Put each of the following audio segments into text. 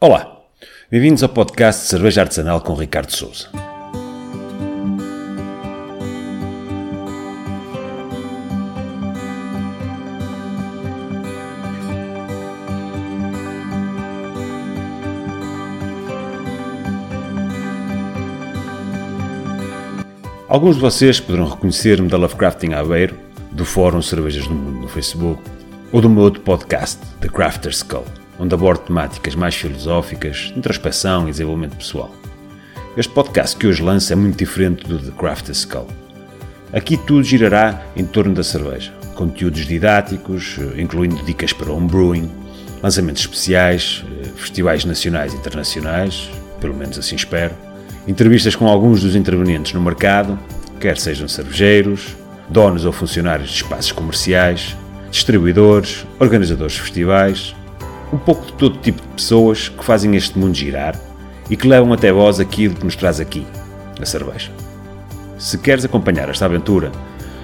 Olá, bem-vindos ao podcast Cerveja Artesanal com Ricardo Souza. Alguns de vocês poderão reconhecer-me da Lovecrafting Aveiro, do Fórum Cervejas do Mundo no Facebook ou do meu outro podcast, The Crafter's Skull onde abordo temáticas mais filosóficas, introspeção e desenvolvimento pessoal. Este podcast que hoje lanço é muito diferente do The Crafter's Skull. Aqui tudo girará em torno da cerveja. Conteúdos didáticos, incluindo dicas para homebrewing, lançamentos especiais, festivais nacionais e internacionais, pelo menos assim espero, entrevistas com alguns dos intervenientes no mercado, quer sejam cervejeiros, donos ou funcionários de espaços comerciais, distribuidores, organizadores de festivais, um pouco de todo tipo de pessoas que fazem este mundo girar e que levam até vós aquilo que nos traz aqui, a cerveja. Se queres acompanhar esta aventura,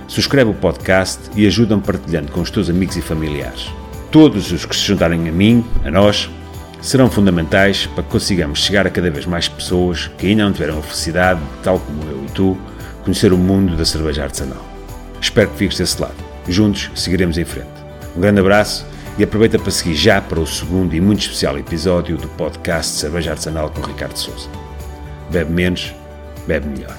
subscreve o podcast e ajuda-me partilhando com os teus amigos e familiares. Todos os que se juntarem a mim, a nós, serão fundamentais para que consigamos chegar a cada vez mais pessoas que ainda não tiveram a felicidade, tal como eu e tu, conhecer o mundo da cerveja artesanal. Espero que fiques desse lado. Juntos seguiremos em frente. Um grande abraço e aproveita para seguir já para o segundo e muito especial episódio do podcast Cerveja Artesanal com Ricardo Souza. Bebe menos, bebe melhor.